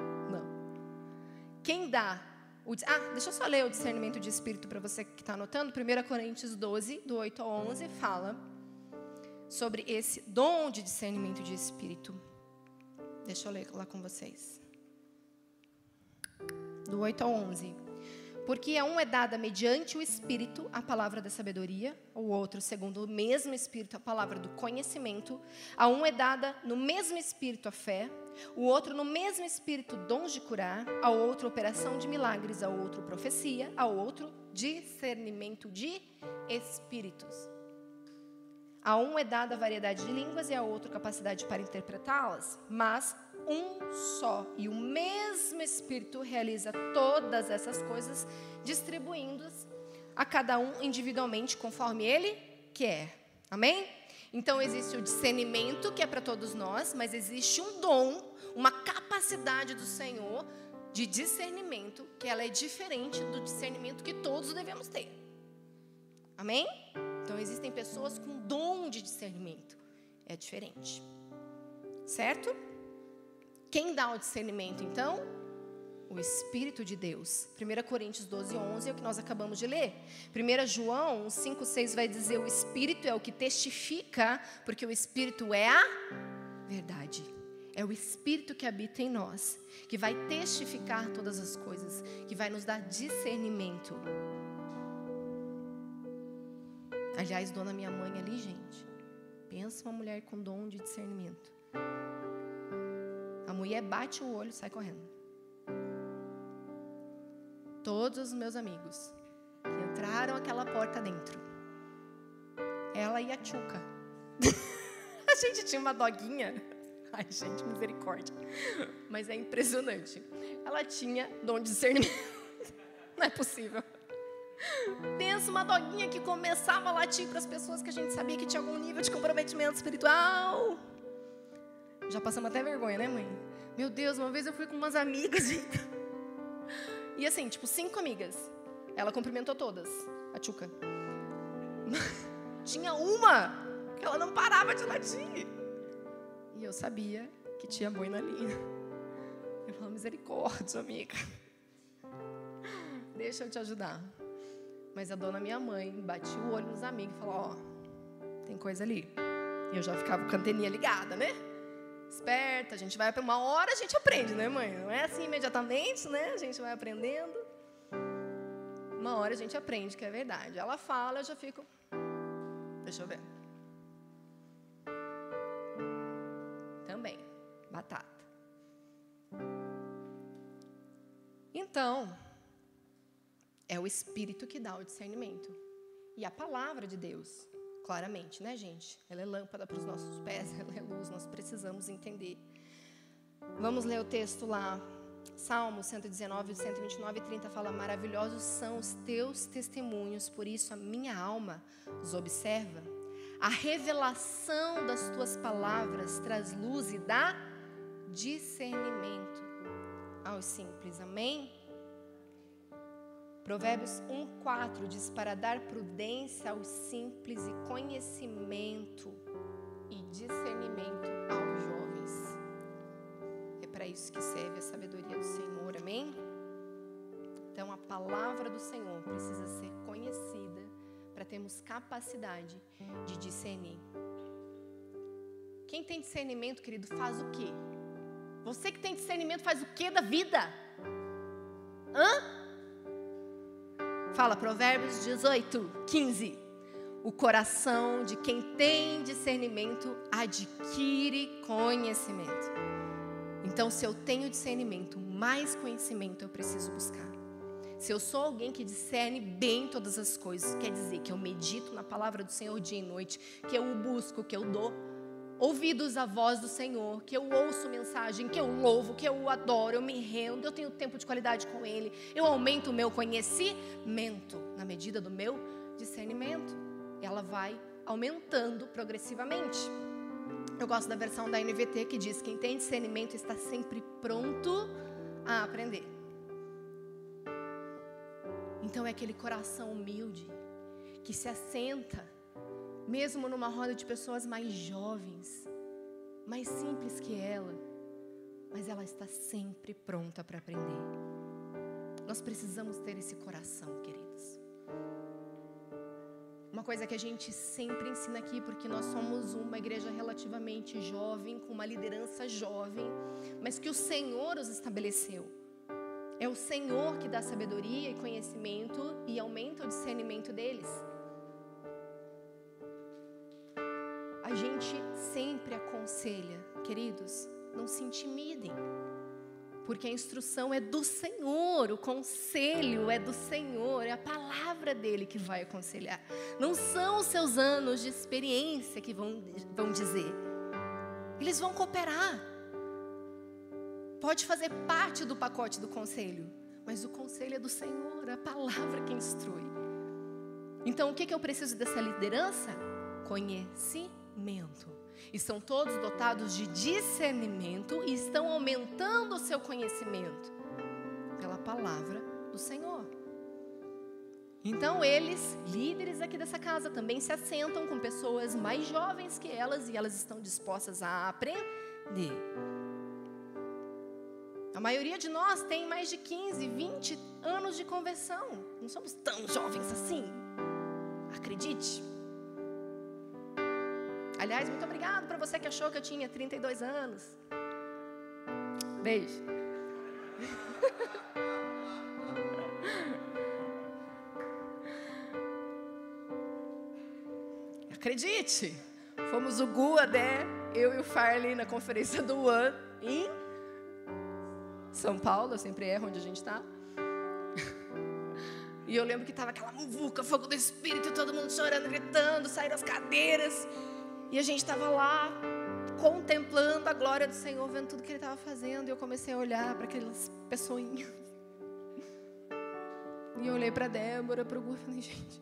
[LAUGHS] Não. Quem dá o, ah, deixa eu só ler o discernimento de espírito para você que está anotando. 1 Coríntios 12, do 8 ao 11, fala sobre esse dom de discernimento de espírito. Deixa eu ler lá com vocês. Do 8 ao 11. Porque a um é dada mediante o Espírito a palavra da sabedoria, o outro, segundo o mesmo Espírito, a palavra do conhecimento. A um é dada no mesmo Espírito a fé, o outro no mesmo Espírito dons de curar, ao outro operação de milagres, ao outro profecia, ao outro discernimento de espíritos. A um é dada a variedade de línguas e a outro capacidade para interpretá-las, mas um só e o mesmo Espírito realiza todas essas coisas, distribuindo-as a cada um individualmente conforme ele quer. Amém? Então existe o discernimento que é para todos nós, mas existe um dom, uma capacidade do Senhor de discernimento que ela é diferente do discernimento que todos devemos ter. Amém? Então existem pessoas com dom de discernimento. É diferente. Certo? Quem dá o discernimento, então? O Espírito de Deus. 1 Coríntios 12, 11 é o que nós acabamos de ler. 1 João 5, 6 vai dizer: o Espírito é o que testifica, porque o Espírito é a verdade. É o Espírito que habita em nós, que vai testificar todas as coisas, que vai nos dar discernimento. Aliás, dona minha mãe ali, gente, pensa uma mulher com dom de discernimento. A mulher bate o olho e sai correndo. Todos os meus amigos que entraram aquela porta dentro, ela e a Tchuca. [LAUGHS] a gente tinha uma doguinha. Ai, gente, misericórdia. Mas é impressionante. Ela tinha dom de discernimento. [LAUGHS] Não é possível. Pensa uma doguinha que começava a latir para as pessoas que a gente sabia que tinha algum nível de comprometimento espiritual. Já passamos até vergonha, né, mãe? Meu Deus, uma vez eu fui com umas amigas. [LAUGHS] E assim, tipo, cinco amigas. Ela cumprimentou todas. A Tchuca. [LAUGHS] Tinha uma que ela não parava de latir. E eu sabia que tinha boi na linha. Eu falei, misericórdia, amiga. Deixa eu te ajudar. Mas a dona minha mãe batia o olho nos amigos e falou, ó, tem coisa ali. E eu já ficava com a anteninha ligada, né? Esperta, a gente vai uma hora a gente aprende, né, mãe? Não é assim imediatamente, né? A gente vai aprendendo. Uma hora a gente aprende que é verdade. Ela fala, eu já fico. Deixa eu ver. Também, batata. Então, é o Espírito que dá o discernimento. E a palavra de Deus claramente, né, gente? Ela é lâmpada para os nossos pés, [LAUGHS] ela é luz, nós precisamos entender. Vamos ler o texto lá. Salmo 119, 129 e 30 fala: Maravilhosos são os teus testemunhos, por isso a minha alma os observa. A revelação das tuas palavras traz luz e dá discernimento aos simples. Amém? Provérbios 1,4 diz: Para dar prudência aos simples e conhecimento e discernimento aos jovens. É para isso que serve a sabedoria do Senhor, amém? Então a palavra do Senhor precisa ser conhecida para termos capacidade de discernir. Quem tem discernimento, querido, faz o quê? Você que tem discernimento faz o que da vida? Hã? Fala Provérbios 18, 15. O coração de quem tem discernimento adquire conhecimento. Então, se eu tenho discernimento, mais conhecimento eu preciso buscar. Se eu sou alguém que discerne bem todas as coisas, quer dizer que eu medito na palavra do Senhor dia e noite, que eu o busco, que eu dou ouvidos à voz do Senhor, que eu ouço mensagem, que eu louvo, que eu adoro, eu me rendo, eu tenho tempo de qualidade com Ele, eu aumento o meu conhecimento na medida do meu discernimento. Ela vai aumentando progressivamente. Eu gosto da versão da NVT que diz: quem tem discernimento está sempre pronto a aprender. Então é aquele coração humilde que se assenta, mesmo numa roda de pessoas mais jovens, mais simples que ela, mas ela está sempre pronta para aprender. Nós precisamos ter esse coração, queridos. Uma coisa que a gente sempre ensina aqui, porque nós somos uma igreja relativamente jovem, com uma liderança jovem, mas que o Senhor os estabeleceu. É o Senhor que dá sabedoria e conhecimento e aumenta o discernimento deles. A gente sempre aconselha, queridos, não se intimidem. Porque a instrução é do Senhor, o conselho é do Senhor, é a palavra dele que vai aconselhar. Não são os seus anos de experiência que vão, vão dizer. Eles vão cooperar pode fazer parte do pacote do conselho, mas o conselho é do Senhor, a palavra que instrui. Então, o que, que eu preciso dessa liderança? Conhecimento. E são todos dotados de discernimento e estão aumentando o seu conhecimento pela palavra do Senhor. Então, eles, líderes aqui dessa casa, também se assentam com pessoas mais jovens que elas e elas estão dispostas a aprender. A maioria de nós tem mais de 15, 20 anos de conversão. Não somos tão jovens assim. Acredite. Aliás, muito obrigado para você que achou que eu tinha 32 anos. Beijo. [LAUGHS] Acredite, fomos o Gu, Adé, eu e o Farley na conferência do One em são Paulo, eu sempre erro onde a gente está. [LAUGHS] E eu lembro que estava aquela muvuca, fogo do Espírito, todo mundo chorando, gritando, saindo das cadeiras. E a gente estava lá, contemplando a glória do Senhor, vendo tudo que Ele estava fazendo. E eu comecei a olhar para aquelas pessoinhas. E eu olhei para Débora, para o Gu e falei, gente,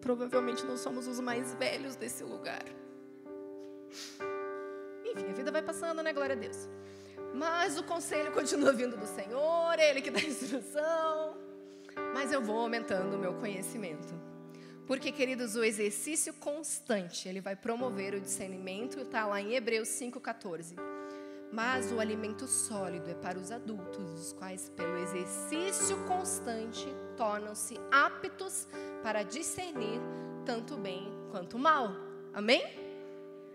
provavelmente não somos os mais velhos desse lugar. Enfim, a vida vai passando, né? Glória a Deus. Mas o conselho continua vindo do Senhor, Ele que dá [LAUGHS] instrução. Mas eu vou aumentando o meu conhecimento. Porque, queridos, o exercício constante, ele vai promover o discernimento, está lá em Hebreus 5,14. Mas o alimento sólido é para os adultos, os quais, pelo exercício constante, tornam-se aptos para discernir tanto bem quanto mal. Amém?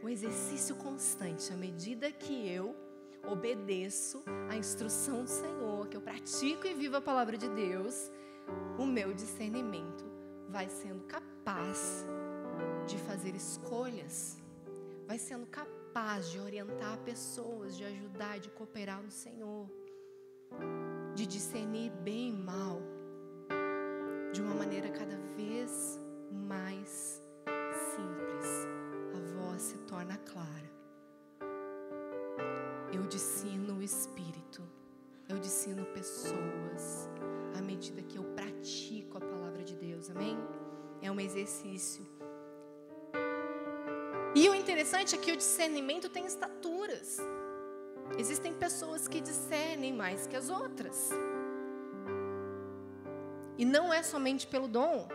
O exercício constante, à medida que eu obedeço a instrução do Senhor, que eu pratico e vivo a palavra de Deus, o meu discernimento vai sendo capaz de fazer escolhas, vai sendo capaz de orientar pessoas, de ajudar, de cooperar no Senhor, de discernir bem e mal, de uma maneira cada vez mais simples. A voz se torna clara eu discino o Espírito, eu discino pessoas, à medida que eu pratico a palavra de Deus, amém? É um exercício. E o interessante é que o discernimento tem estaturas. Existem pessoas que discernem mais que as outras. E não é somente pelo dom,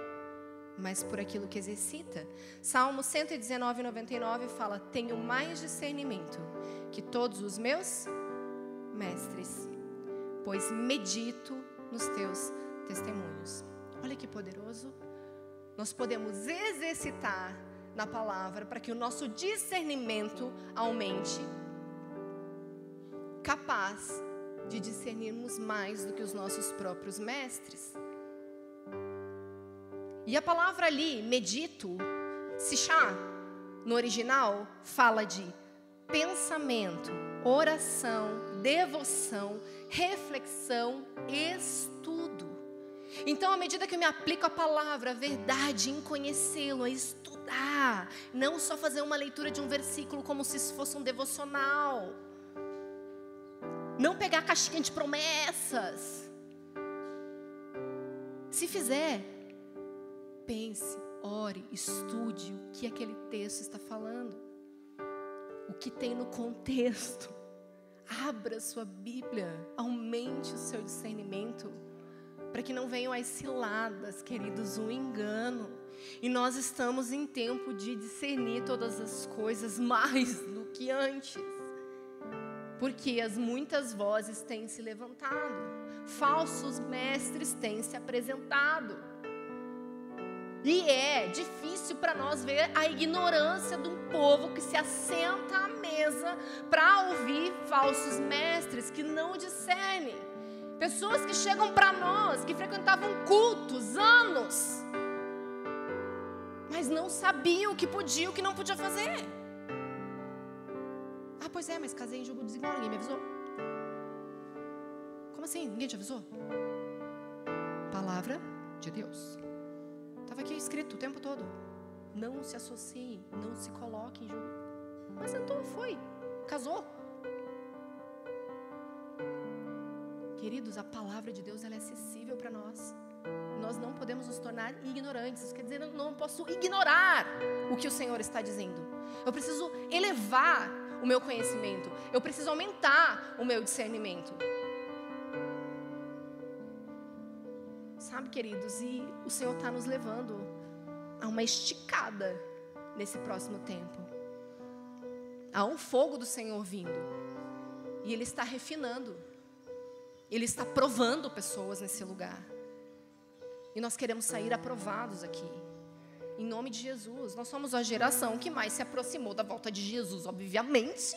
mas por aquilo que exercita. Salmo 119, 99 fala: Tenho mais discernimento que todos os meus mestres, pois medito nos teus testemunhos. Olha que poderoso. Nós podemos exercitar na palavra para que o nosso discernimento aumente capaz de discernirmos mais do que os nossos próprios mestres. E a palavra ali, medito, chá no original, fala de pensamento, oração, devoção, reflexão, estudo. Então, à medida que eu me aplico a palavra, a verdade, em conhecê-lo, a estudar, não só fazer uma leitura de um versículo como se fosse um devocional, não pegar a caixinha de promessas. Se fizer, pense, ore, estude o que aquele texto está falando, o que tem no contexto. Abra sua Bíblia, aumente o seu discernimento, para que não venham as ciladas, queridos, o um engano. E nós estamos em tempo de discernir todas as coisas mais do que antes porque as muitas vozes têm se levantado, falsos mestres têm se apresentado. E é difícil para nós ver a ignorância de um povo que se assenta à mesa para ouvir falsos mestres que não discernem. Pessoas que chegam para nós, que frequentavam cultos anos, mas não sabiam o que podia e o que não podia fazer. Ah, pois é, mas casei em jogo desigual, ninguém me avisou. Como assim? Ninguém te avisou? Palavra de Deus. Estava aqui escrito o tempo todo. Não se associe, não se coloque em jogo. Mas sentou, foi, casou. Queridos, a palavra de Deus ela é acessível para nós. Nós não podemos nos tornar ignorantes. Isso quer dizer, eu não posso ignorar o que o Senhor está dizendo. Eu preciso elevar o meu conhecimento, eu preciso aumentar o meu discernimento. Sabe, queridos, e o Senhor está nos levando a uma esticada nesse próximo tempo. Há um fogo do Senhor vindo. E Ele está refinando. Ele está provando pessoas nesse lugar. E nós queremos sair aprovados aqui. Em nome de Jesus. Nós somos a geração que mais se aproximou da volta de Jesus, obviamente.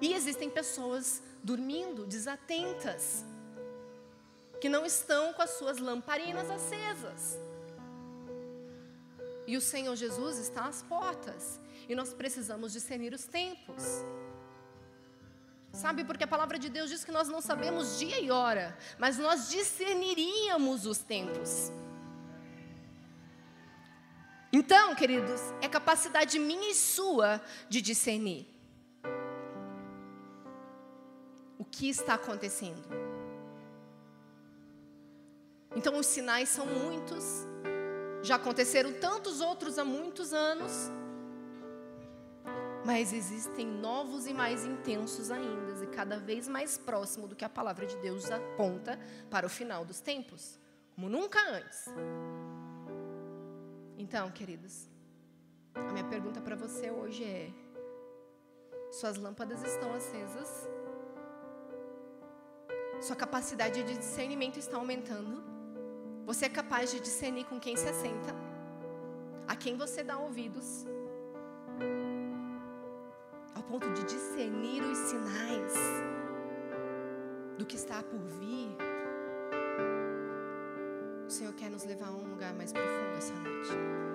E existem pessoas dormindo, desatentas, que não estão com as suas lamparinas acesas. E o Senhor Jesus está às portas. E nós precisamos discernir os tempos. Sabe, porque a palavra de Deus diz que nós não sabemos dia e hora, mas nós discerniríamos os tempos. Então, queridos, é capacidade minha e sua de discernir o que está acontecendo. Então, os sinais são muitos, já aconteceram tantos outros há muitos anos, mas existem novos e mais intensos ainda, e cada vez mais próximo do que a palavra de Deus aponta para o final dos tempos, como nunca antes. Então, queridos, a minha pergunta para você hoje é: suas lâmpadas estão acesas? Sua capacidade de discernimento está aumentando? Você é capaz de discernir com quem se assenta? A quem você dá ouvidos? Ao ponto de discernir os sinais do que está por vir? O Senhor quer nos levar a um lugar mais profundo essa noite.